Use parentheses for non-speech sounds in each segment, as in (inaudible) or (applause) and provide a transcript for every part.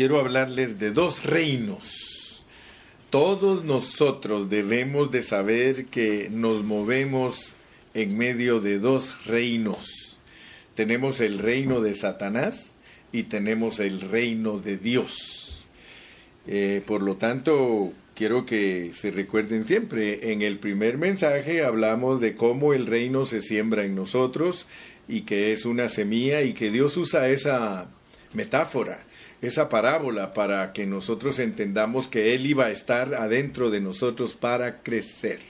quiero hablarles de dos reinos. Todos nosotros debemos de saber que nos movemos en medio de dos reinos. Tenemos el reino de Satanás y tenemos el reino de Dios. Eh, por lo tanto, quiero que se recuerden siempre, en el primer mensaje hablamos de cómo el reino se siembra en nosotros y que es una semilla y que Dios usa esa metáfora, esa parábola para que nosotros entendamos que Él iba a estar adentro de nosotros para crecer.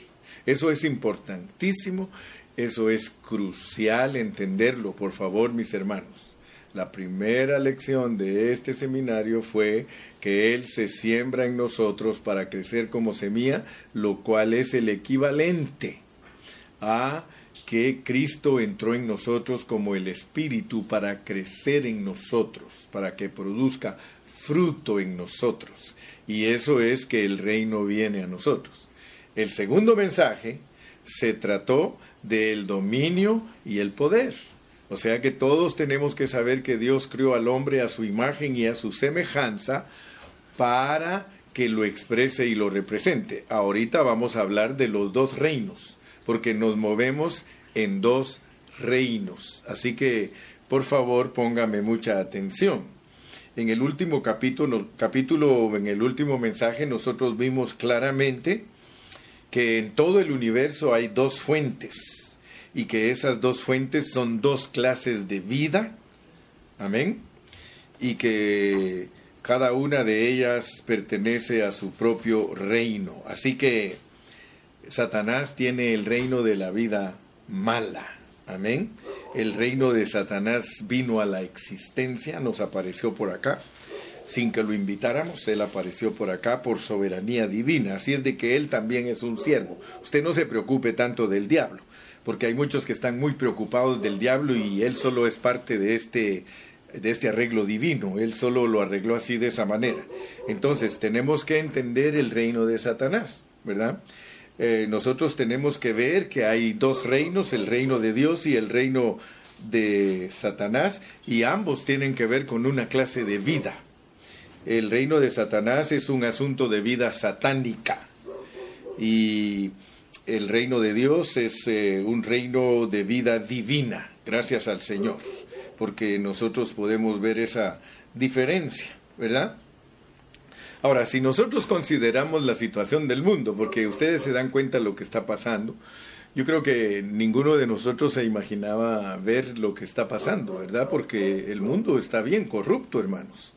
Eso es importantísimo, eso es crucial entenderlo, por favor, mis hermanos. La primera lección de este seminario fue que Él se siembra en nosotros para crecer como semilla, lo cual es el equivalente a que Cristo entró en nosotros como el Espíritu para crecer en nosotros, para que produzca fruto en nosotros. Y eso es que el reino viene a nosotros. El segundo mensaje se trató del dominio y el poder. O sea que todos tenemos que saber que Dios crió al hombre a su imagen y a su semejanza para que lo exprese y lo represente. Ahorita vamos a hablar de los dos reinos, porque nos movemos en dos reinos. Así que, por favor, póngame mucha atención. En el último capítulo, capítulo, en el último mensaje, nosotros vimos claramente que en todo el universo hay dos fuentes y que esas dos fuentes son dos clases de vida. Amén. Y que cada una de ellas pertenece a su propio reino. Así que Satanás tiene el reino de la vida mala. Amén. El reino de Satanás vino a la existencia, nos apareció por acá. Sin que lo invitáramos, Él apareció por acá por soberanía divina. Así es de que Él también es un siervo. Usted no se preocupe tanto del diablo porque hay muchos que están muy preocupados del diablo y él solo es parte de este de este arreglo divino, él solo lo arregló así de esa manera. Entonces tenemos que entender el reino de Satanás, ¿verdad? Eh, nosotros tenemos que ver que hay dos reinos, el reino de Dios y el reino de Satanás, y ambos tienen que ver con una clase de vida. El reino de Satanás es un asunto de vida satánica. Y el reino de Dios es eh, un reino de vida divina, gracias al Señor, porque nosotros podemos ver esa diferencia, ¿verdad? Ahora, si nosotros consideramos la situación del mundo, porque ustedes se dan cuenta de lo que está pasando, yo creo que ninguno de nosotros se imaginaba ver lo que está pasando, ¿verdad? Porque el mundo está bien corrupto, hermanos.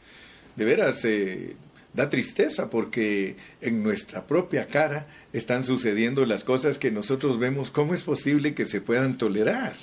De veras, eh, da tristeza porque en nuestra propia cara están sucediendo las cosas que nosotros vemos, ¿cómo es posible que se puedan tolerar?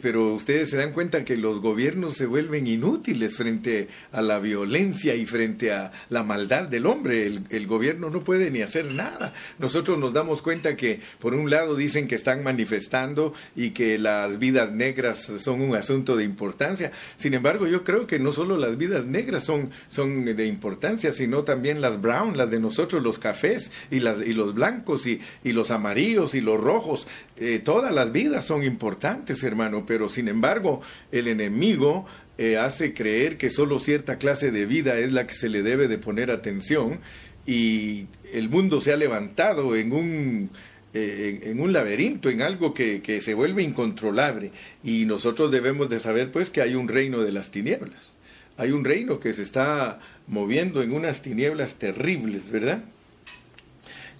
Pero ustedes se dan cuenta que los gobiernos se vuelven inútiles frente a la violencia y frente a la maldad del hombre. El, gobierno no puede ni hacer nada. Nosotros nos damos cuenta que por un lado dicen que están manifestando y que las vidas negras son un asunto de importancia. Sin embargo, yo creo que no solo las vidas negras son, son de importancia, sino también las brown, las de nosotros, los cafés y, las, y los blancos y, y los amarillos y los rojos. Eh, todas las vidas son importantes, hermano, pero sin embargo el enemigo eh, hace creer que solo cierta clase de vida es la que se le debe de poner atención y el mundo se ha levantado en un, eh, en, un laberinto, en algo que, que se vuelve incontrolable y nosotros debemos de saber pues que hay un reino de las tinieblas, hay un reino que se está moviendo en unas tinieblas terribles, ¿verdad?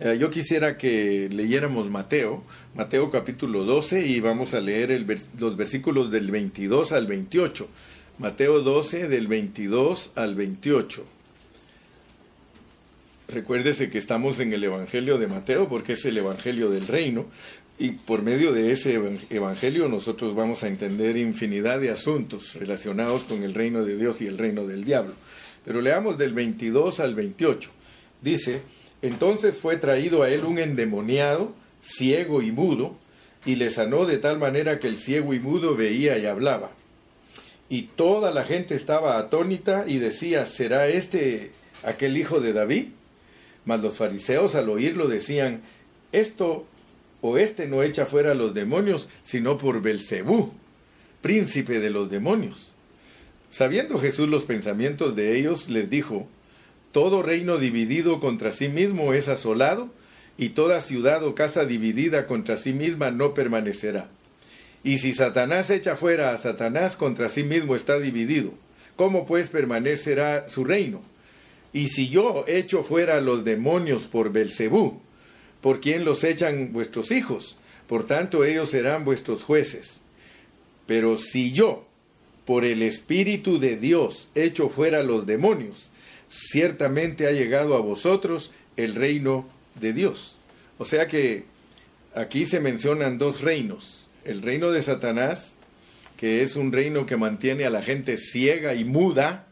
Eh, yo quisiera que leyéramos Mateo, Mateo capítulo 12 y vamos a leer los versículos del 22 al 28. Mateo 12 del 22 al 28. Recuérdese que estamos en el Evangelio de Mateo porque es el Evangelio del reino y por medio de ese Evangelio nosotros vamos a entender infinidad de asuntos relacionados con el reino de Dios y el reino del diablo. Pero leamos del 22 al 28. Dice, entonces fue traído a él un endemoniado, ciego y mudo, y le sanó de tal manera que el ciego y mudo veía y hablaba. Y toda la gente estaba atónita y decía, ¿será este aquel hijo de David? Mas los fariseos al oírlo decían, esto o este no echa fuera a los demonios, sino por Belcebú, príncipe de los demonios. Sabiendo Jesús los pensamientos de ellos, les dijo, Todo reino dividido contra sí mismo es asolado, y toda ciudad o casa dividida contra sí misma no permanecerá. Y si Satanás echa fuera a Satanás, contra sí mismo está dividido. ¿Cómo pues permanecerá su reino? Y si yo echo fuera a los demonios por Belcebú, ¿por quién los echan vuestros hijos? Por tanto, ellos serán vuestros jueces. Pero si yo, por el Espíritu de Dios, echo fuera a los demonios, ciertamente ha llegado a vosotros el reino de Dios. O sea que aquí se mencionan dos reinos. El reino de Satanás, que es un reino que mantiene a la gente ciega y muda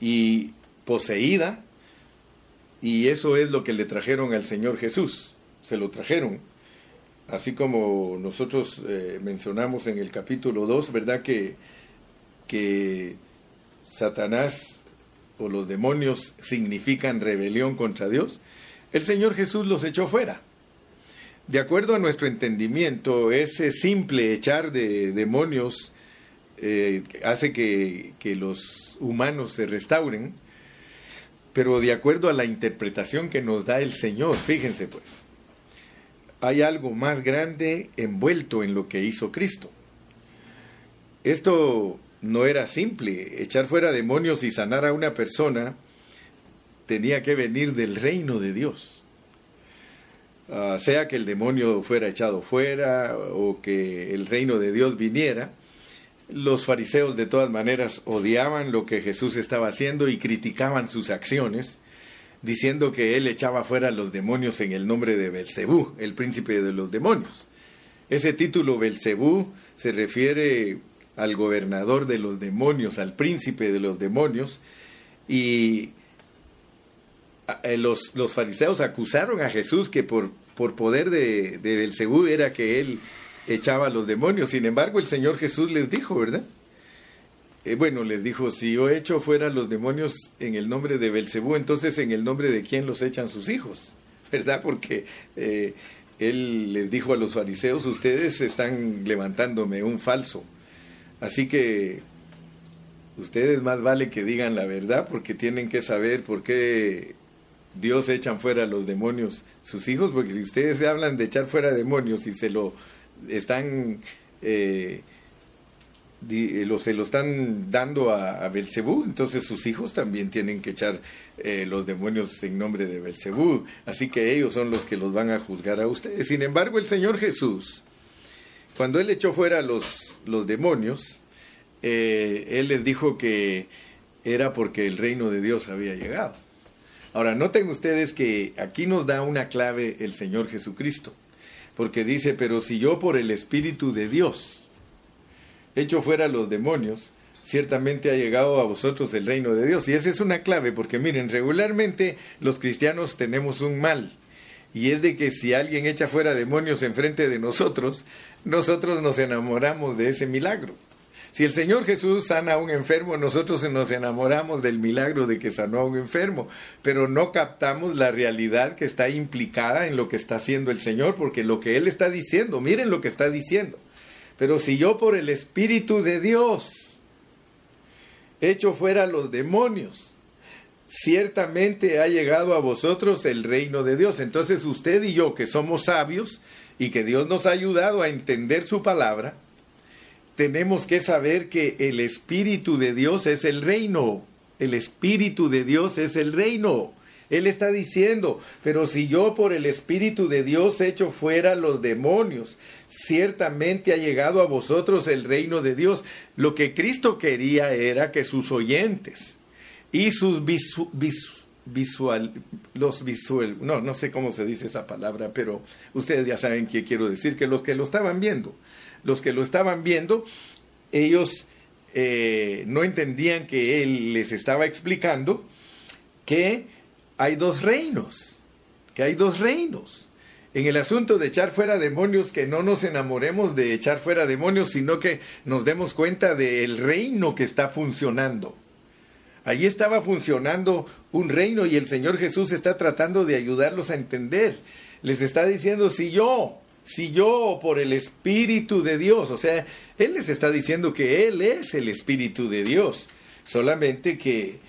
y poseída, y eso es lo que le trajeron al Señor Jesús. Se lo trajeron. Así como nosotros eh, mencionamos en el capítulo 2, ¿verdad? Que, que Satanás o los demonios significan rebelión contra Dios. El Señor Jesús los echó fuera. De acuerdo a nuestro entendimiento, ese simple echar de demonios eh, hace que, que los humanos se restauren, pero de acuerdo a la interpretación que nos da el Señor, fíjense pues, hay algo más grande envuelto en lo que hizo Cristo. Esto no era simple, echar fuera demonios y sanar a una persona tenía que venir del reino de Dios. Ah, sea que el demonio fuera echado fuera o que el reino de Dios viniera, los fariseos de todas maneras odiaban lo que Jesús estaba haciendo y criticaban sus acciones, diciendo que él echaba fuera a los demonios en el nombre de Belcebú, el príncipe de los demonios. Ese título Belcebú se refiere al gobernador de los demonios, al príncipe de los demonios, y eh, los, los fariseos acusaron a Jesús que por, por poder de, de Belcebú era que él echaba a los demonios. Sin embargo, el Señor Jesús les dijo, ¿verdad? Eh, bueno, les dijo, si yo echo fuera los demonios en el nombre de Belcebú, entonces en el nombre de quién los echan sus hijos, ¿verdad? Porque eh, él les dijo a los fariseos, ustedes están levantándome un falso. Así que ustedes más vale que digan la verdad porque tienen que saber por qué Dios echan fuera a los demonios sus hijos, porque si ustedes hablan de echar fuera demonios y se lo están eh, lo, se lo están dando a, a, Belcebú, entonces sus hijos también tienen que echar eh, los demonios en nombre de Belcebú, así que ellos son los que los van a juzgar a ustedes. Sin embargo, el Señor Jesús, cuando él echó fuera los, los demonios, eh, él les dijo que era porque el reino de Dios había llegado. Ahora, noten ustedes que aquí nos da una clave el Señor Jesucristo, porque dice, pero si yo por el Espíritu de Dios echo fuera los demonios, ciertamente ha llegado a vosotros el reino de Dios. Y esa es una clave, porque miren, regularmente los cristianos tenemos un mal, y es de que si alguien echa fuera demonios enfrente de nosotros, nosotros nos enamoramos de ese milagro. Si el Señor Jesús sana a un enfermo, nosotros nos enamoramos del milagro de que sanó a un enfermo, pero no captamos la realidad que está implicada en lo que está haciendo el Señor, porque lo que Él está diciendo, miren lo que está diciendo. Pero si yo por el Espíritu de Dios echo fuera los demonios, ciertamente ha llegado a vosotros el reino de Dios. Entonces usted y yo, que somos sabios y que Dios nos ha ayudado a entender su palabra, tenemos que saber que el Espíritu de Dios es el reino. El Espíritu de Dios es el reino. Él está diciendo, pero si yo por el Espíritu de Dios echo fuera los demonios, ciertamente ha llegado a vosotros el reino de Dios. Lo que Cristo quería era que sus oyentes y sus visual, los visual, no, no sé cómo se dice esa palabra, pero ustedes ya saben qué quiero decir, que los que lo estaban viendo, los que lo estaban viendo, ellos eh, no entendían que él les estaba explicando que hay dos reinos, que hay dos reinos. En el asunto de echar fuera demonios, que no nos enamoremos de echar fuera demonios, sino que nos demos cuenta del reino que está funcionando. Allí estaba funcionando un reino y el Señor Jesús está tratando de ayudarlos a entender. Les está diciendo, si yo si yo por el Espíritu de Dios, o sea, Él les está diciendo que Él es el Espíritu de Dios, solamente que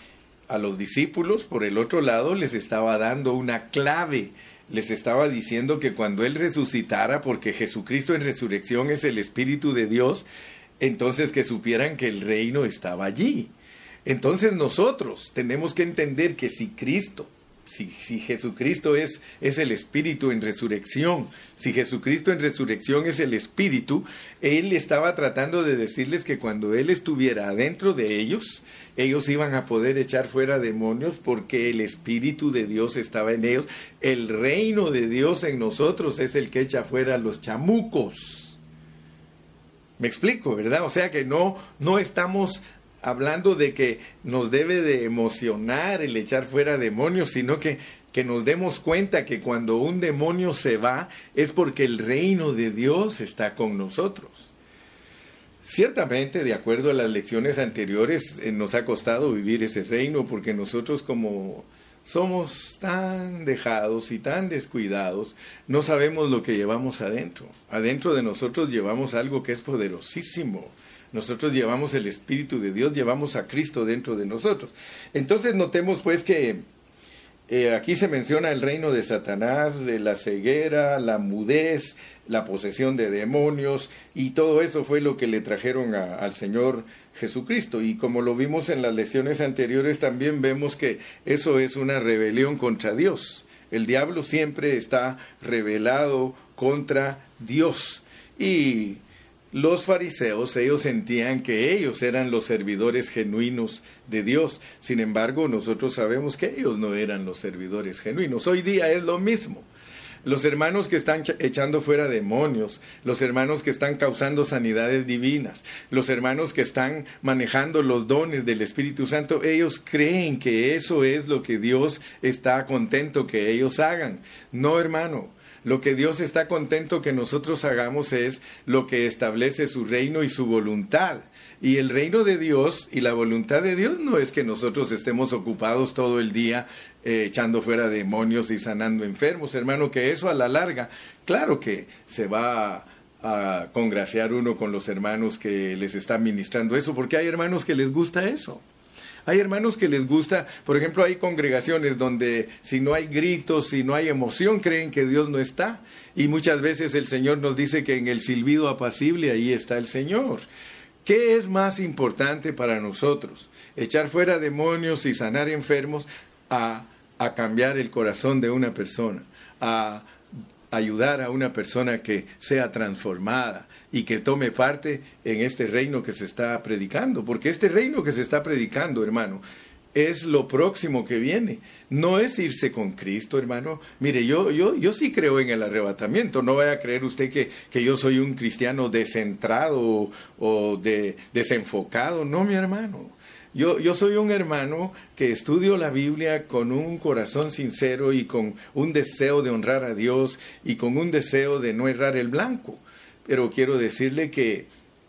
a los discípulos, por el otro lado, les estaba dando una clave, les estaba diciendo que cuando Él resucitara, porque Jesucristo en resurrección es el Espíritu de Dios, entonces que supieran que el reino estaba allí. Entonces nosotros tenemos que entender que si Cristo si, Jesucristo es, es el Espíritu en resurrección, si Jesucristo en resurrección es el Espíritu, Él estaba tratando de decirles que cuando Él estuviera adentro de ellos, ellos iban a poder echar fuera demonios porque el Espíritu de Dios estaba en ellos. El reino de Dios en nosotros es el que echa fuera los chamucos. Me explico, ¿verdad? O sea que no, no estamos hablando de que nos debe de emocionar el echar fuera demonios, sino que, que nos demos cuenta que cuando un demonio se va es porque el reino de Dios está con nosotros. Ciertamente, de acuerdo a las lecciones anteriores, eh, nos ha costado vivir ese reino porque nosotros como somos tan dejados y tan descuidados, no sabemos lo que llevamos adentro. Adentro de nosotros llevamos algo que es poderosísimo nosotros llevamos el Espíritu de Dios, llevamos a Cristo dentro de nosotros. Entonces notemos pues que eh, aquí se menciona el reino de Satanás, de la ceguera, la mudez, la posesión de demonios, y todo eso fue lo que le trajeron al Señor Jesucristo. Y como lo vimos en las lecciones anteriores, también vemos que eso es una rebelión contra Dios. El diablo siempre está rebelado contra Dios. Y los fariseos, ellos sentían que ellos eran los servidores genuinos de Dios. Sin embargo, nosotros sabemos que ellos no eran los servidores genuinos. Hoy día es lo mismo. Los hermanos que están echando fuera demonios, los hermanos que están causando sanidades divinas, los hermanos que están manejando los dones del Espíritu Santo, ellos creen que eso es lo que Dios está contento que ellos hagan. No, hermano, lo que Dios está contento que nosotros hagamos es lo que establece su reino y su voluntad. Y el reino de Dios y la voluntad de Dios no es que nosotros estemos ocupados todo el día eh, echando fuera demonios y sanando enfermos, hermano, que eso a la larga, claro que se va a, congraciar uno con los hermanos que les está ministrando eso, porque hay hermanos que les gusta eso. Hay hermanos que les gusta, por ejemplo, hay congregaciones donde si no hay gritos, si no hay emoción, creen que Dios no está. Y muchas veces el Señor nos dice que en el silbido apacible ahí está el Señor. ¿Qué es más importante para nosotros? ¿Echar fuera demonios y sanar enfermos a, a cambiar el corazón de una persona? A ayudar a una persona que sea transformada y que tome parte en este reino que se está predicando, porque este reino que se está predicando, hermano, es lo próximo que viene. No es irse con Cristo, hermano. Mire, yo, yo, yo sí creo en el arrebatamiento. No vaya a creer usted que, que yo soy un cristiano descentrado o, o de, desenfocado. No, mi hermano. Yo, yo soy un hermano que estudio la Biblia con un corazón sincero y con un deseo de honrar a Dios y con un deseo de no errar el blanco. Pero quiero decirle que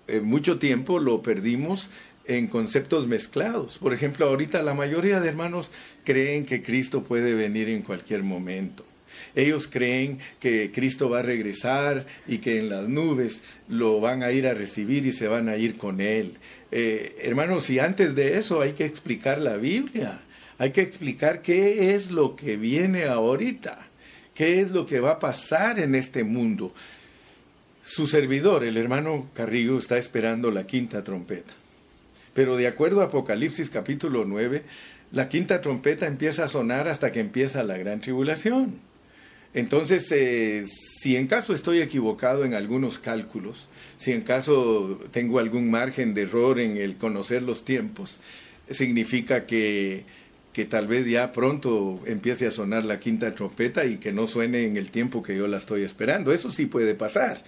eh, mucho tiempo lo perdimos en conceptos mezclados. Por ejemplo, ahorita la mayoría de hermanos creen que Cristo puede venir en cualquier momento. Ellos creen que Cristo va a regresar y que en las nubes lo van a ir a recibir y se van a ir con Él. Eh, hermanos, y antes de eso hay que explicar la Biblia. Hay que explicar qué es lo que viene ahorita, qué es lo que va a pasar en este mundo. Su servidor, el hermano Carrillo, está esperando la quinta trompeta. Pero de acuerdo a Apocalipsis capítulo 9, la quinta trompeta empieza a sonar hasta que empieza la gran tribulación. Entonces, eh, si en caso estoy equivocado en algunos cálculos, si en caso tengo algún margen de error en el conocer los tiempos, significa que, que tal vez ya pronto empiece a sonar la quinta trompeta y que no suene en el tiempo que yo la estoy esperando. Eso sí puede pasar.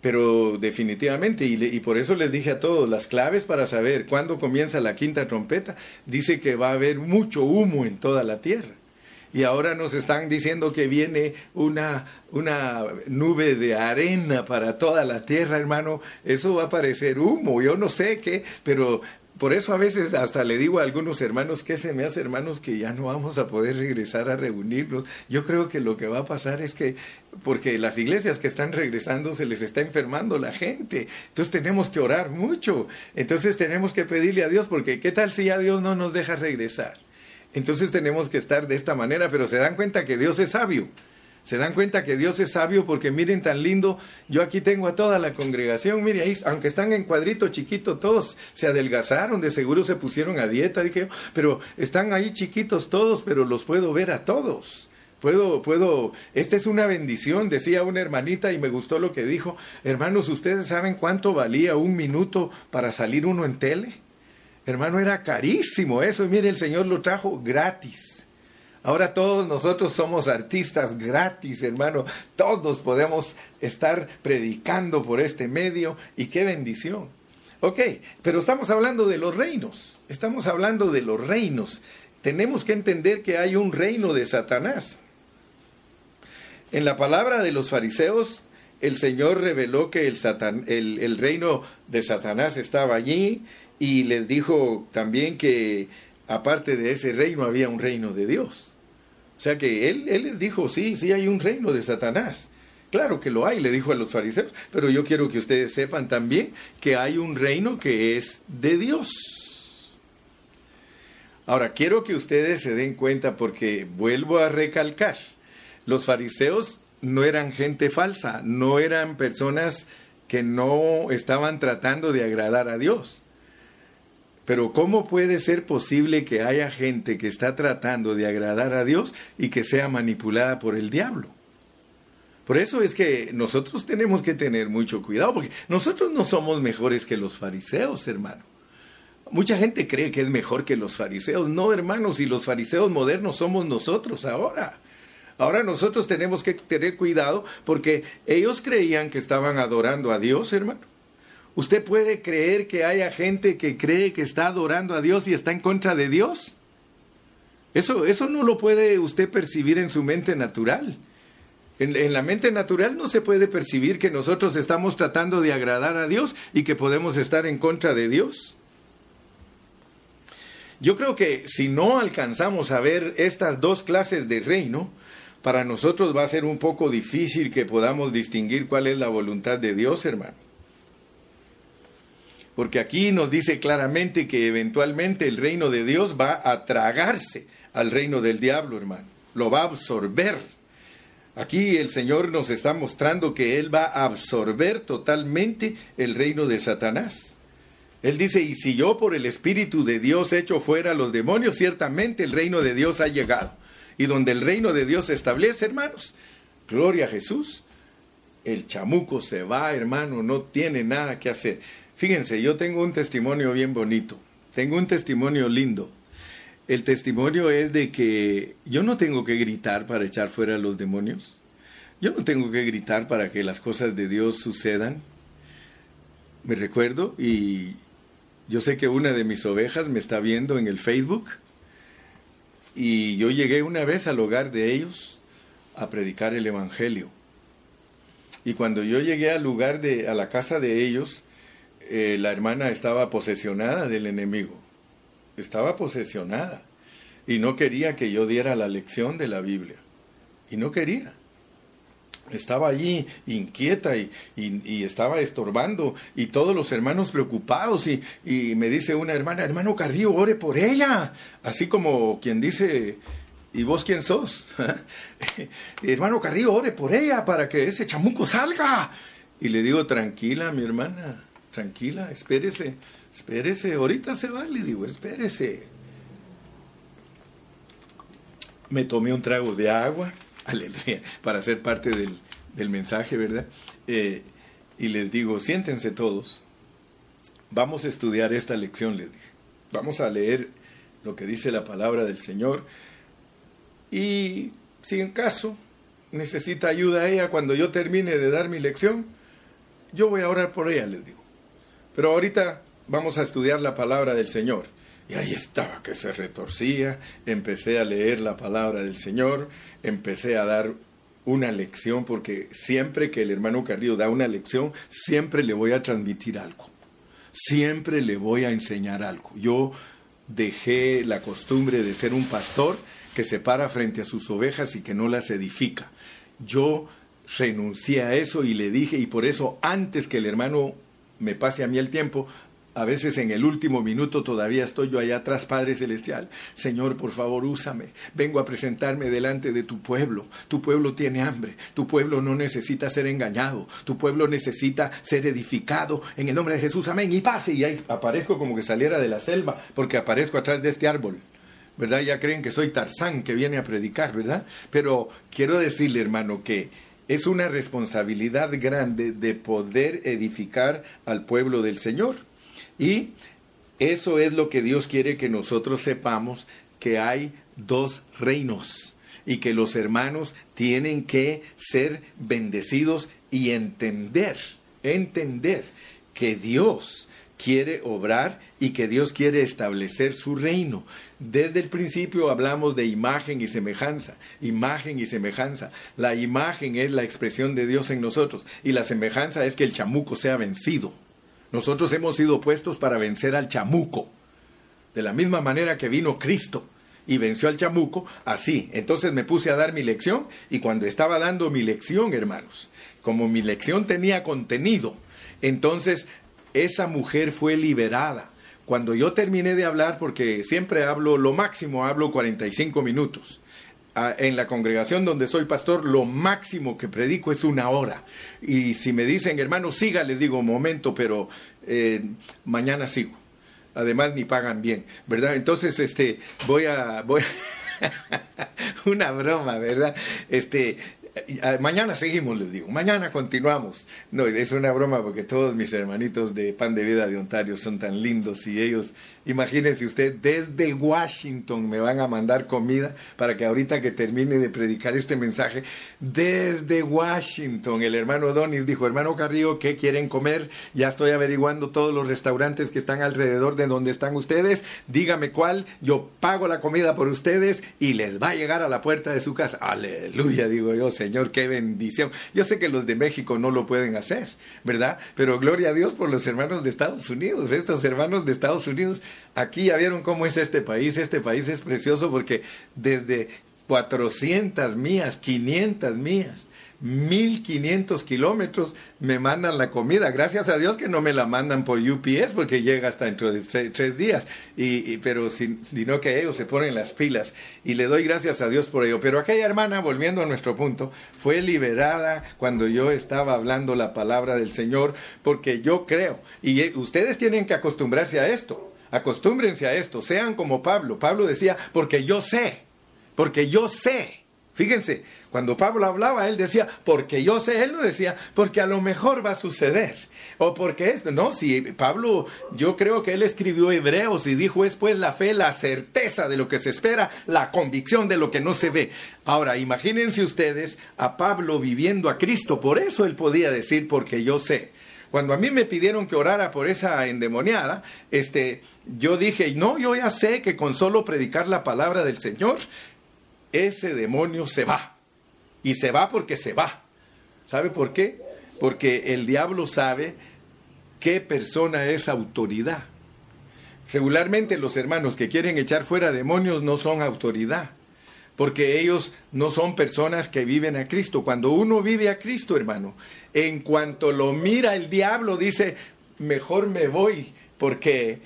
Pero definitivamente, y, y, por eso les dije a todos, las claves para saber cuándo comienza la quinta trompeta, dice que va a haber mucho humo en toda la tierra y ahora nos están diciendo que viene una, una nube de arena para toda la tierra, hermano. Eso va a parecer humo, yo no sé qué, pero por eso a veces hasta le digo a algunos hermanos que se me hace hermanos que ya no vamos a poder regresar a reunirnos. Yo creo que lo que va a pasar es que porque las iglesias que están regresando se les está enfermando la gente. Entonces tenemos que orar mucho. Entonces tenemos que pedirle a Dios porque qué tal si ya Dios no nos deja regresar. Entonces tenemos que estar de esta manera, pero se dan cuenta que Dios es sabio. Se dan cuenta que Dios es sabio porque miren tan lindo, yo aquí tengo a toda la congregación, mire ahí, aunque están en cuadrito chiquito, todos se adelgazaron, de seguro se pusieron a dieta, dije, pero están ahí chiquitos todos, pero los puedo ver a todos. Puedo, puedo, esta es una bendición, decía una hermanita y me gustó lo que dijo. Hermanos, ¿ustedes saben cuánto valía un minuto para salir uno en tele? Hermano, era carísimo eso y mire, el Señor lo trajo gratis. Ahora todos nosotros somos artistas gratis, hermano. Todos podemos estar predicando por este medio y qué bendición. Ok, pero estamos hablando de los reinos. Estamos hablando de los reinos. Tenemos que entender que hay un reino de Satanás. En la palabra de los fariseos, el Señor reveló que el, el reino de Satanás estaba allí y les dijo también que aparte de ese reino había un reino de Dios. O sea que él, él les dijo, sí, sí hay un reino de Satanás. Claro que lo hay, le dijo a los fariseos, pero yo quiero que ustedes sepan también que hay un reino que es de Dios. Ahora, quiero que ustedes se den cuenta porque vuelvo a recalcar, los fariseos no eran gente falsa, no eran personas que no estaban tratando de agradar a Dios. Pero ¿cómo puede ser posible que haya gente que está tratando de agradar a Dios y que sea manipulada por el diablo? Por eso es que nosotros tenemos que tener mucho cuidado, porque nosotros no somos mejores que los fariseos, hermano. Mucha gente cree que es mejor que los fariseos. No, hermanos, y los fariseos modernos somos nosotros ahora. Ahora nosotros tenemos que tener cuidado porque ellos creían que estaban adorando a Dios, hermano. ¿Usted puede creer que haya gente que cree que está adorando a Dios y está en contra de Dios? Eso, eso no lo puede usted percibir en su mente natural. En, en, la mente natural no se puede percibir que nosotros estamos tratando de agradar a Dios y que podemos estar en contra de Dios. Yo creo que si no alcanzamos a ver estas dos clases de reino, para nosotros va a ser un poco difícil que podamos distinguir cuál es la voluntad de Dios, hermano. Porque aquí nos dice claramente que eventualmente el reino de Dios va a tragarse al reino del diablo, hermano. Lo va a absorber. Aquí el Señor nos está mostrando que Él va a absorber totalmente el reino de Satanás. Él dice, y si yo por el Espíritu de Dios echo fuera a los demonios, ciertamente el reino de Dios ha llegado. Y donde el reino de Dios se establece, hermanos, gloria a Jesús, el chamuco se va, hermano, no tiene nada que hacer. Fíjense, yo tengo un testimonio bien bonito, tengo un testimonio lindo. El testimonio es de que yo no tengo que gritar para echar fuera a los demonios. Yo no tengo que gritar para que las cosas de Dios sucedan. Me recuerdo y yo sé que una de mis ovejas me está viendo en el Facebook y yo llegué una vez al hogar de ellos a predicar el evangelio. Y cuando yo llegué al lugar de a la casa de ellos, eh, la hermana estaba posesionada del enemigo, estaba posesionada y no quería que yo diera la lección de la Biblia, y no quería. Estaba allí inquieta y, estaba estorbando y todos los hermanos preocupados y, y me dice una hermana, hermano Carrillo, ore por ella, así como quien dice, ¿y vos quién sos? (laughs) hermano Carrillo, ore por ella para que ese chamuco salga. Y le digo, tranquila, mi hermana, tranquila, espérese, espérese, ahorita se va, le digo, espérese. Me tomé un trago de agua, (laughs) aleluya, para ser parte del, del mensaje, ¿verdad? Eh, y les digo, siéntense todos, vamos a estudiar esta lección, les dije. Vamos a leer lo que dice la palabra del Señor. Y si en caso necesita ayuda a ella cuando yo termine de dar mi lección, yo voy a orar por ella, les digo. Pero ahorita vamos a estudiar la palabra del Señor. Y ahí estaba que se retorcía, empecé a leer la palabra del Señor, empecé a dar una lección, porque siempre que el hermano Carrillo da una lección, siempre le voy a transmitir algo. siempre le voy a enseñar algo. Yo dejé la costumbre de ser un pastor que se para frente a sus ovejas y que no las edifica. Yo renuncié a eso y le dije, y por eso antes que el hermano me pase a mí el tiempo, a veces en el último minuto todavía estoy yo allá atrás, Padre Celestial. Señor, por favor, úsame. Vengo a presentarme delante de tu pueblo. Tu pueblo tiene hambre. Tu pueblo no necesita ser engañado. Tu pueblo necesita ser edificado. En el nombre de Jesús, amén. Y pase. Y ahí aparezco como que saliera de la selva porque aparezco atrás de este árbol. ¿Verdad? Ya creen que soy Tarzán que viene a predicar, ¿verdad? Pero quiero decirle, hermano, que es una responsabilidad grande de poder edificar al pueblo del Señor. Y eso es lo que Dios quiere que nosotros sepamos, que hay dos reinos y que los hermanos tienen que ser bendecidos y entender, entender que Dios quiere obrar y que Dios quiere establecer su reino. Desde el principio hablamos de imagen y semejanza, imagen y semejanza. La imagen es la expresión de Dios en nosotros y la semejanza es que el chamuco sea vencido. Nosotros hemos sido puestos para vencer al chamuco. De la misma manera que vino Cristo y venció al chamuco, así. Entonces me puse a dar mi lección y cuando estaba dando mi lección, hermanos, como mi lección tenía contenido, entonces esa mujer fue liberada. Cuando yo terminé de hablar, porque siempre hablo lo máximo, hablo 45 minutos en la congregación donde soy pastor, lo máximo que predico es una hora. Y si me dicen, hermano, siga, les digo, momento, pero eh, mañana sigo. Además, ni pagan bien, ¿verdad? Entonces, este, voy a, voy (laughs) una broma, ¿verdad? Este, mañana seguimos, les digo, mañana continuamos. No, es una broma porque todos mis hermanitos de Pan de Vida de Ontario son tan lindos y ellos Imagínese usted, desde Washington me van a mandar comida para que ahorita que termine de predicar este mensaje, desde Washington, el hermano Donis dijo, hermano Carrillo, ¿qué quieren comer? Ya estoy averiguando todos los restaurantes que están alrededor de donde están ustedes, dígame cuál, yo pago la comida por ustedes y les va a llegar a la puerta de su casa. Aleluya, digo yo, Señor, qué bendición. Yo sé que los de México no lo pueden hacer, ¿verdad? Pero gloria a Dios por los hermanos de Estados Unidos, estos hermanos de Estados Unidos Aquí ya vieron cómo es este país. Este país es precioso porque desde 400 mías, 500 mías, 1500 kilómetros me mandan la comida. Gracias a Dios que no me la mandan por UPS porque llega hasta dentro de tres, días. Y, pero sino que ellos se ponen las pilas y le doy gracias a Dios por ello. Pero aquella hermana, volviendo a nuestro punto, fue liberada cuando yo estaba hablando la palabra del Señor porque yo creo y eh, ustedes tienen que acostumbrarse a esto Acostúmbrense a esto, sean como Pablo. Pablo decía, porque yo sé, porque yo sé. Fíjense, cuando Pablo hablaba, él decía, porque yo sé, él no decía, porque a lo mejor va a suceder, o porque esto, no, si Pablo, yo creo que él escribió Hebreos y dijo, es pues la fe, la certeza de lo que se espera, la convicción de lo que no se ve. Ahora, imagínense ustedes a Pablo viviendo a Cristo, por eso él podía decir, porque yo sé. Cuando a mí me pidieron que orara por esa endemoniada, este, yo dije, no, yo ya sé que con solo predicar la palabra del Señor, ese demonio se va. Y se va porque se va. ¿Sabe por qué? Porque el diablo sabe qué persona es autoridad. Regularmente los hermanos que quieren echar fuera demonios no son autoridad porque ellos no son personas que viven a Cristo. Cuando uno vive a Cristo, hermano, en cuanto lo mira el diablo, dice, mejor me voy porque...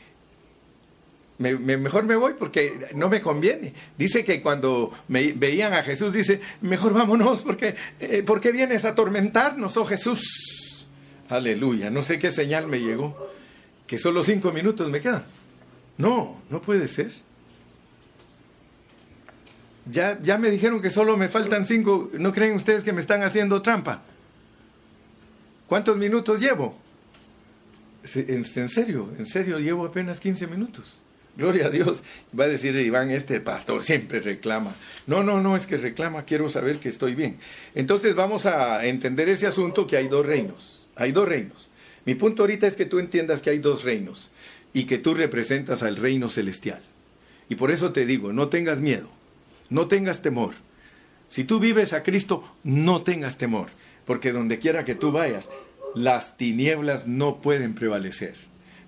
mejor me voy porque no me conviene. Dice que cuando me, veían a Jesús, dice, mejor vámonos porque, eh, ¿por qué vienes a atormentarnos, oh Jesús? Aleluya, no sé qué señal me llegó, que solo cinco minutos me quedan. No, no puede ser. Ya, ya me dijeron que solo me faltan cinco. ¿No creen ustedes que me están haciendo trampa? ¿Cuántos minutos llevo? En, serio, en serio, llevo apenas 15 minutos. Gloria a Dios. Va a decir Iván, este pastor siempre reclama. No, no, no es que reclama, quiero saber que estoy bien. Entonces vamos a entender ese asunto que hay dos reinos. Hay dos reinos. Mi punto ahorita es que tú entiendas que hay dos reinos y que tú representas al reino celestial. Y por eso te digo, no tengas miedo. No tengas temor. Si tú vives a Cristo, no tengas temor, porque donde quiera que tú vayas, las tinieblas no pueden prevalecer.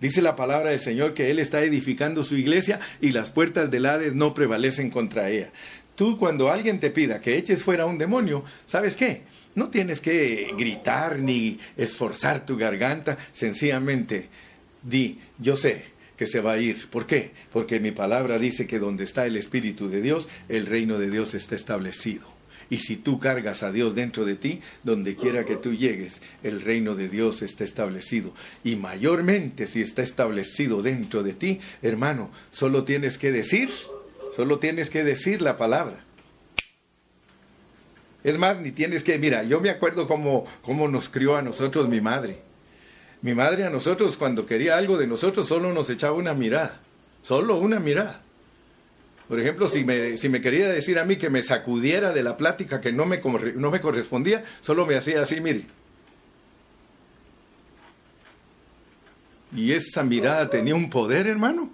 Dice la palabra del Señor que Él está edificando su iglesia y las puertas del Hades no prevalecen contra ella. Tú cuando alguien te pida que eches fuera un demonio, ¿sabes qué? No tienes que gritar ni esforzar tu garganta, sencillamente di, yo sé que se va a ir. ¿Por qué? Porque mi palabra dice que donde está el Espíritu de Dios, el reino de Dios está establecido. Y si tú cargas a Dios dentro de ti, donde quiera que tú llegues, el reino de Dios está establecido. Y mayormente si está establecido dentro de ti, hermano, solo tienes que decir, solo tienes que decir la palabra. Es más, ni tienes que, mira, yo me acuerdo cómo, cómo nos crió a nosotros mi madre. Mi madre a nosotros cuando quería algo de nosotros solo nos echaba una mirada, solo una mirada. Por ejemplo, si me, si me quería decir a mí que me sacudiera de la plática que no me, no me correspondía, solo me hacía así, mire. Y esa mirada tenía un poder, hermano,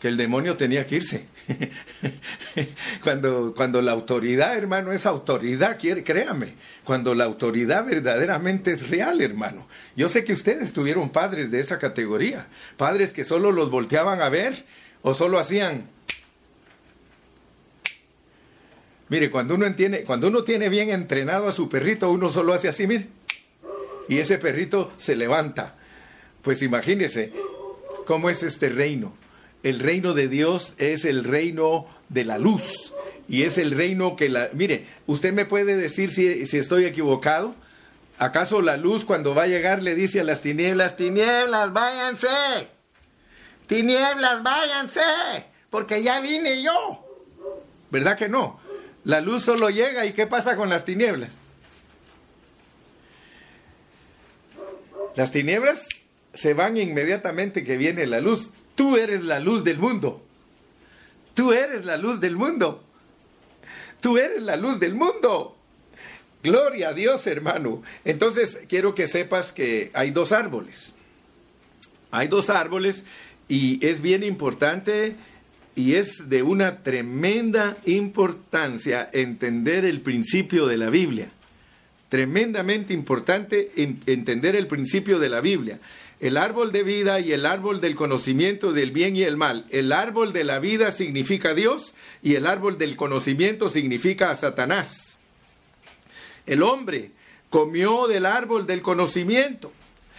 que el demonio tenía que irse. (laughs) cuando, cuando la autoridad, hermano, es autoridad, quiere, créame, cuando la autoridad verdaderamente es real, hermano. Yo sé que ustedes tuvieron padres de esa categoría, padres que solo los volteaban a ver o solo hacían Mire, cuando uno, entiende, cuando uno tiene bien entrenado a su perrito, uno solo hace así, mire. Y ese perrito se levanta. Pues imagínese cómo es este reino. El reino de Dios es el reino de la luz. Y es el reino que la... Mire, usted me puede decir si, si estoy equivocado. ¿Acaso la luz cuando va a llegar le dice a las tinieblas, tinieblas, váyanse? Tinieblas, váyanse, porque ya vine yo. ¿Verdad que no? La luz solo llega y ¿qué pasa con las tinieblas? Las tinieblas se van inmediatamente que viene la luz. Tú eres la luz del mundo. Tú eres la luz del mundo. Tú eres la luz del mundo. Gloria a Dios, hermano. Entonces, quiero que sepas que hay dos árboles. Hay dos árboles y es bien importante y es de una tremenda importancia entender el principio de la Biblia. Tremendamente importante entender el principio de la Biblia. El árbol de vida y el árbol del conocimiento del bien y el mal. El árbol de la vida significa Dios y el árbol del conocimiento significa a Satanás. El hombre comió del árbol del conocimiento,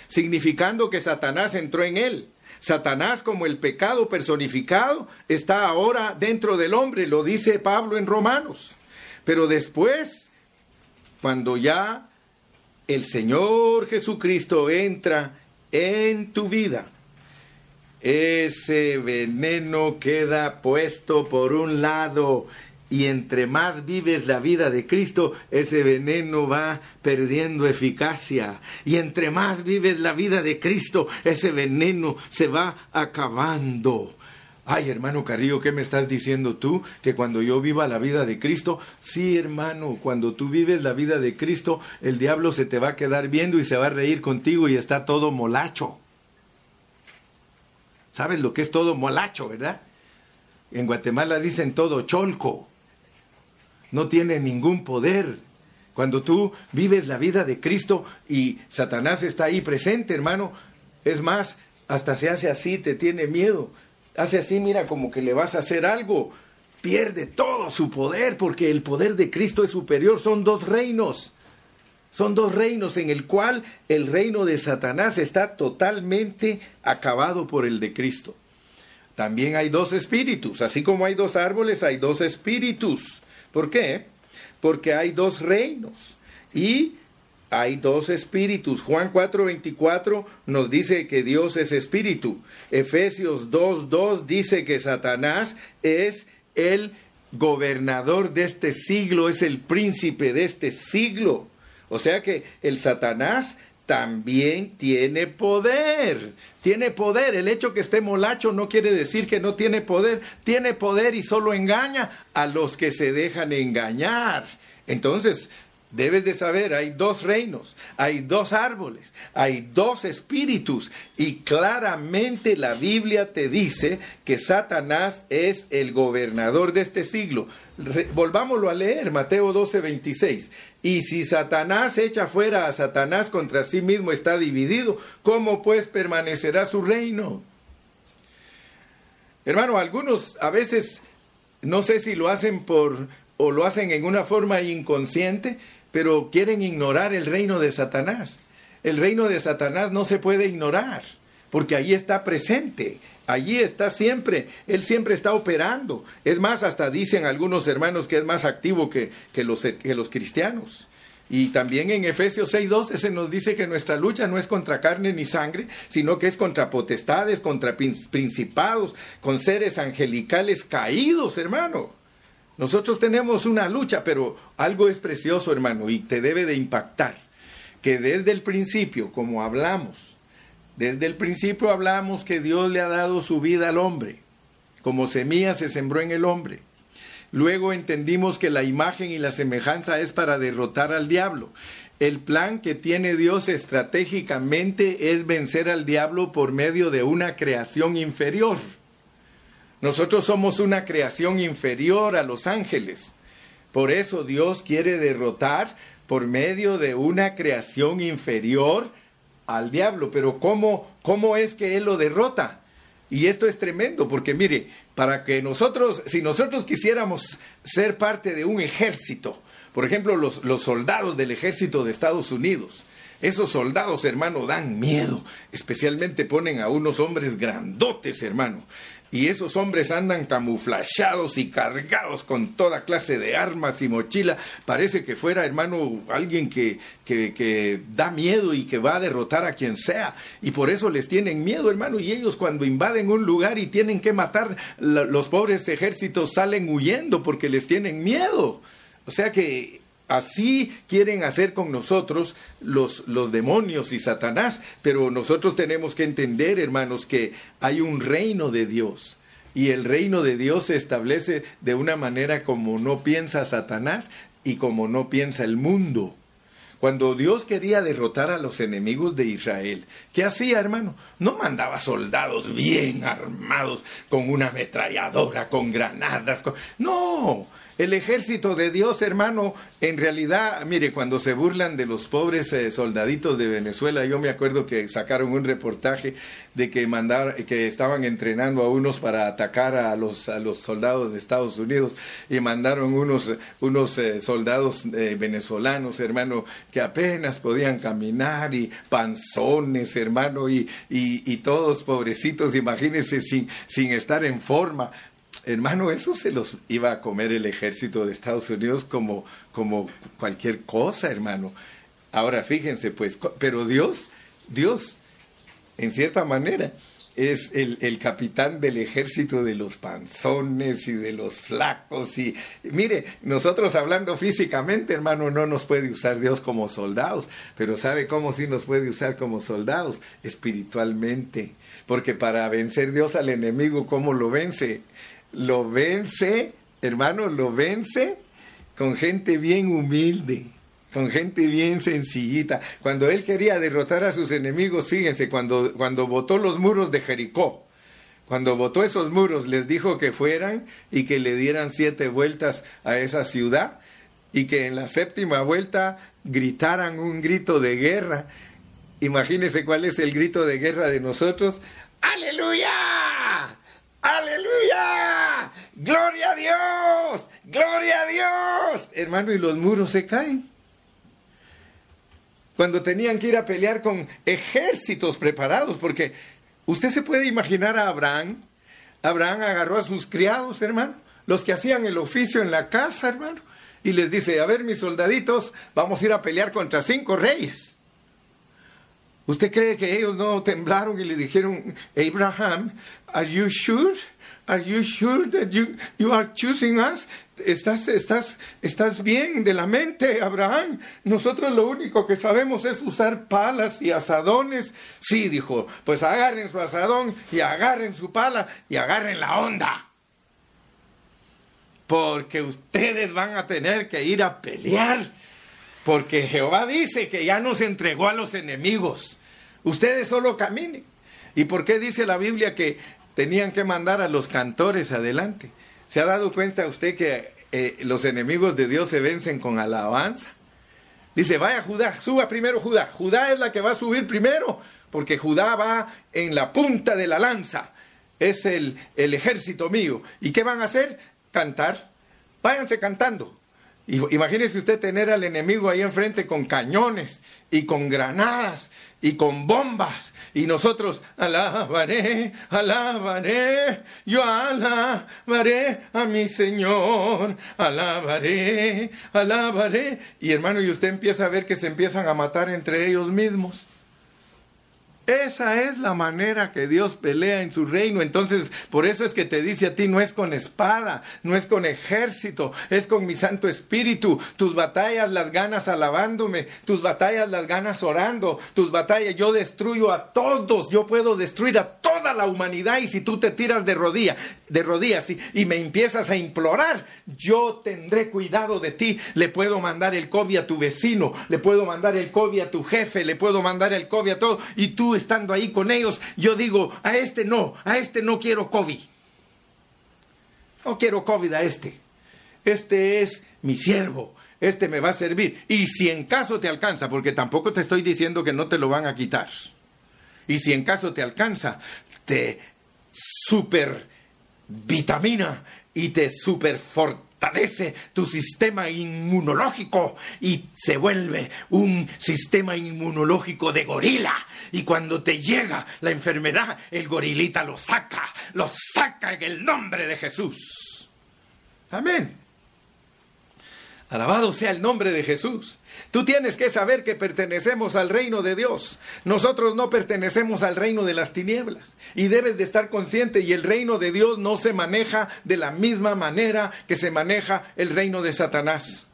significando que Satanás entró en él. Satanás como el pecado personificado está ahora dentro del hombre, lo dice Pablo en Romanos. Pero después, cuando ya el Señor Jesucristo entra en tu vida, ese veneno queda puesto por un lado y entre más vives la vida de Cristo, ese veneno va perdiendo eficacia. Y entre más vives la vida de Cristo, ese veneno se va acabando. Ay, hermano Carrillo, ¿qué me estás diciendo tú? Que cuando yo viva la vida de Cristo, sí, hermano, cuando tú vives la vida de Cristo, el diablo se te va a quedar viendo y se va a reír contigo y está todo molacho. ¿Sabes lo que es todo molacho, verdad? En Guatemala dicen todo cholco no tiene ningún poder. Cuando tú vives la vida de Cristo y Satanás está ahí presente, hermano, es más, hasta se hace así, te tiene miedo. Hace así, mira, como que le vas a hacer algo. Pierde todo su poder porque el poder de Cristo es superior. Son dos reinos. Son dos reinos en el cual el reino de Satanás está totalmente acabado por el de Cristo. También hay dos espíritus, así como hay dos árboles, hay dos espíritus. ¿Por qué? Porque hay dos reinos y hay dos espíritus. Juan 4:24 nos dice que Dios es espíritu. Efesios 2:2 dice que Satanás es el gobernador de este siglo, es el príncipe de este siglo. O sea que el Satanás también tiene poder. Tiene poder. El hecho que esté molacho no quiere decir que no tiene poder. Tiene poder y solo engaña a los que se dejan engañar. Entonces, Debes de saber, hay dos reinos, hay dos árboles, hay dos espíritus y claramente la Biblia te dice que Satanás es el gobernador de este siglo. volvámoslo a leer, Mateo 12, 26. Y si Satanás echa fuera a Satanás contra sí mismo está dividido, ¿cómo pues permanecerá su reino? Hermano, algunos a veces, no sé si lo hacen por o lo hacen en una forma inconsciente, pero quieren ignorar el reino de Satanás. El reino de Satanás no se puede ignorar, porque allí está presente, allí está siempre, él siempre está operando. Es más, hasta dicen algunos hermanos que es más activo que, que, los, que los cristianos. Y también en Efesios 6.12 se nos dice que nuestra lucha no es contra carne ni sangre, sino que es contra potestades, contra principados, con seres angelicales caídos, hermano. Nosotros tenemos una lucha, pero algo es precioso, hermano, y te debe de impactar, que desde el principio, como hablamos, desde el principio hablamos que Dios le ha dado su vida al hombre, como semilla se sembró en el hombre. Luego entendimos que la imagen y la semejanza es para derrotar al diablo. El plan que tiene Dios estratégicamente es vencer al diablo por medio de una creación inferior. Nosotros somos una creación inferior a los ángeles. Por eso Dios quiere derrotar por medio de una creación inferior al diablo. Pero ¿cómo, cómo es que Él lo derrota? Y esto es tremendo, porque mire, para que nosotros, si nosotros quisiéramos ser parte de un ejército, por ejemplo, los, los soldados del ejército de Estados Unidos, esos soldados, hermano, dan miedo. Especialmente ponen a unos hombres grandotes, hermano. Y esos hombres andan camuflachados y cargados con toda clase de armas y mochila. Parece que fuera, hermano, alguien que, que, que, da miedo y que va a derrotar a quien sea. Y por eso les tienen miedo, hermano. Y ellos cuando invaden un lugar y tienen que matar, los pobres ejércitos salen huyendo porque les tienen miedo. O sea que Así quieren hacer con nosotros los, los, demonios y Satanás, pero nosotros tenemos que entender, hermanos, que hay un reino de Dios. Y el reino de Dios se establece de una manera como no piensa Satanás y como no piensa el mundo. Cuando Dios quería derrotar a los enemigos de Israel, ¿qué hacía, hermano? No mandaba soldados bien armados, con una ametralladora, con granadas. Con... No, el ejército de Dios, hermano, en realidad, mire, cuando se burlan de los pobres eh, soldaditos de Venezuela, yo me acuerdo que sacaron un reportaje de que mandar, que estaban entrenando a unos para atacar a los, a los soldados de Estados Unidos y mandaron unos, unos eh, soldados eh, venezolanos, hermano, que apenas podían caminar y panzones, hermano, y, y, y todos pobrecitos, imagínense, sin, sin estar en forma. Hermano, eso se los iba a comer el ejército de Estados Unidos como, como cualquier cosa, hermano. Ahora fíjense, pues, pero Dios, Dios, en cierta manera, es el, el, capitán del ejército de los panzones y de los flacos. Y mire, nosotros hablando físicamente, hermano, no nos puede usar Dios como soldados, pero ¿sabe cómo sí nos puede usar como soldados? Espiritualmente. Porque para vencer Dios al enemigo, ¿cómo lo vence? Lo vence, hermano, lo vence con gente bien humilde, con gente bien sencillita. Cuando él quería derrotar a sus enemigos, fíjense, cuando, cuando botó los muros de Jericó, cuando botó esos muros, les dijo que fueran y que le dieran siete vueltas a esa ciudad y que en la séptima vuelta gritaran un grito de guerra. Imagínense cuál es el grito de guerra de nosotros. ¡Aleluya! ¡Aleluya! ¡Gloria a Dios! ¡Gloria a Dios! Hermano, y los muros se caen. Cuando tenían que ir a pelear con ejércitos preparados, porque usted se puede imaginar a Abraham. Abraham agarró a sus criados, hermano, los que hacían el oficio en la casa, hermano, y les dice, a ver, mis soldaditos, vamos a ir a pelear contra cinco reyes. ¿Usted cree que ellos no temblaron y le dijeron, Abraham, are you sure? Are you sure that you, are choosing us? ¿Estás, estás, estás bien de la mente, Abraham. Nosotros lo único que sabemos es usar palas y asadones. Sí, dijo, pues agarren su asadón y agarren su pala y agarren la onda. Porque ustedes van a tener que ir a pelear Porque Jehová dice que ya nos entregó a los enemigos. Ustedes solo caminen. ¿Y por qué dice la Biblia que tenían que mandar a los cantores adelante? ¿Se ha dado cuenta usted que eh, los enemigos de Dios se vencen con alabanza? Dice, vaya Judá, suba primero Judá. Judá es la que va a subir primero, porque Judá va en la punta de la lanza. Es el, el ejército mío. ¿Y qué van a hacer? Cantar. Váyanse cantando. Imagínese usted tener al enemigo ahí enfrente con cañones y con granadas y con bombas. Y nosotros, alabaré, alabaré, yo alabaré a mi Señor, alabaré, alabaré. Y hermano, y usted empieza a ver que se empiezan a matar entre ellos mismos. Esa es la manera que Dios pelea en su reino. Entonces, por eso es que te dice a ti, no es con espada, no es con ejército, es con mi Santo Espíritu. Tus batallas las ganas alabándome, tus batallas las ganas orando, tus batallas yo destruyo a todos, yo puedo destruir a toda la humanidad y si tú te tiras de rodillas, de rodillas y, y me empiezas a implorar, yo tendré cuidado de ti. Le puedo mandar el COVID a tu vecino, le puedo mandar el COVID a tu jefe, le puedo mandar el COVID a todo y tú estando ahí con ellos, yo digo, a este no, a este no quiero COVID. No quiero COVID a este. Este es mi siervo, este me va a servir. Y si en caso te alcanza, porque tampoco te estoy diciendo que no te lo van a quitar. Y si en caso te alcanza, te super vitamina y te super tu sistema inmunológico y se vuelve un sistema inmunológico de gorila. Y cuando te llega la enfermedad, el gorilita lo saca, lo saca en el nombre de Jesús. Amén. Alabado sea el nombre de Jesús. Tú tienes que saber que pertenecemos al reino de Dios. Nosotros no pertenecemos al reino de las tinieblas. Y debes de estar consciente y el reino de Dios no se maneja de la misma manera que se maneja el reino de Satanás.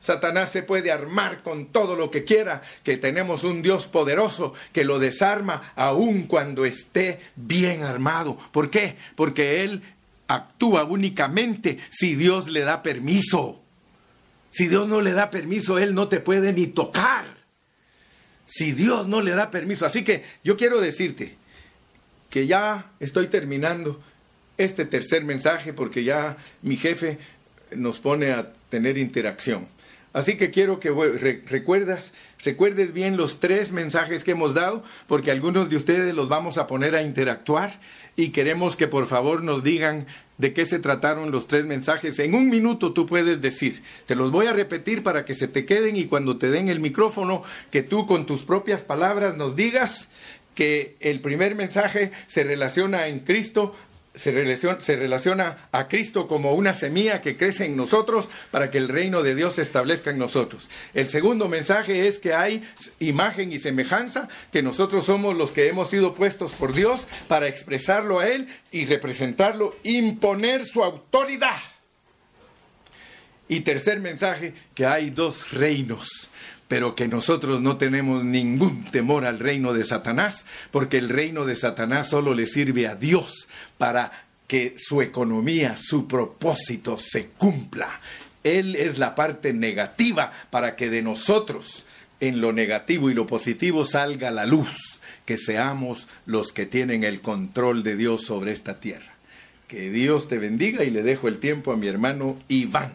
Satanás se puede armar con todo lo que quiera, que tenemos un Dios poderoso que lo desarma aun cuando esté bien armado. ¿Por qué? Porque Él actúa únicamente si Dios le da permiso. Si Dios no le da permiso, Él no te puede ni tocar. Si Dios no le da permiso. Así que yo quiero decirte que ya estoy terminando este tercer mensaje porque ya mi jefe nos pone a tener interacción. Así que quiero que recuerdas, recuerdes bien los tres mensajes que hemos dado, porque algunos de ustedes los vamos a poner a interactuar y queremos que por favor nos digan de qué se trataron los tres mensajes. En un minuto tú puedes decir, te los voy a repetir para que se te queden y cuando te den el micrófono, que tú con tus propias palabras nos digas que el primer mensaje se relaciona en Cristo se relaciona, a Cristo como una semilla que crece en nosotros para que el reino de Dios se establezca en nosotros. El segundo mensaje es que hay imagen y semejanza, que nosotros somos los que hemos sido puestos por Dios para expresarlo a Él y representarlo, imponer su autoridad. Y tercer mensaje, que hay dos reinos pero que nosotros no tenemos ningún temor al reino de Satanás, porque el reino de Satanás solo le sirve a Dios para que su economía, su propósito se cumpla. Él es la parte negativa para que de nosotros, en lo negativo y lo positivo, salga la luz, que seamos los que tienen el control de Dios sobre esta tierra. Que Dios te bendiga y le dejo el tiempo a mi hermano Iván.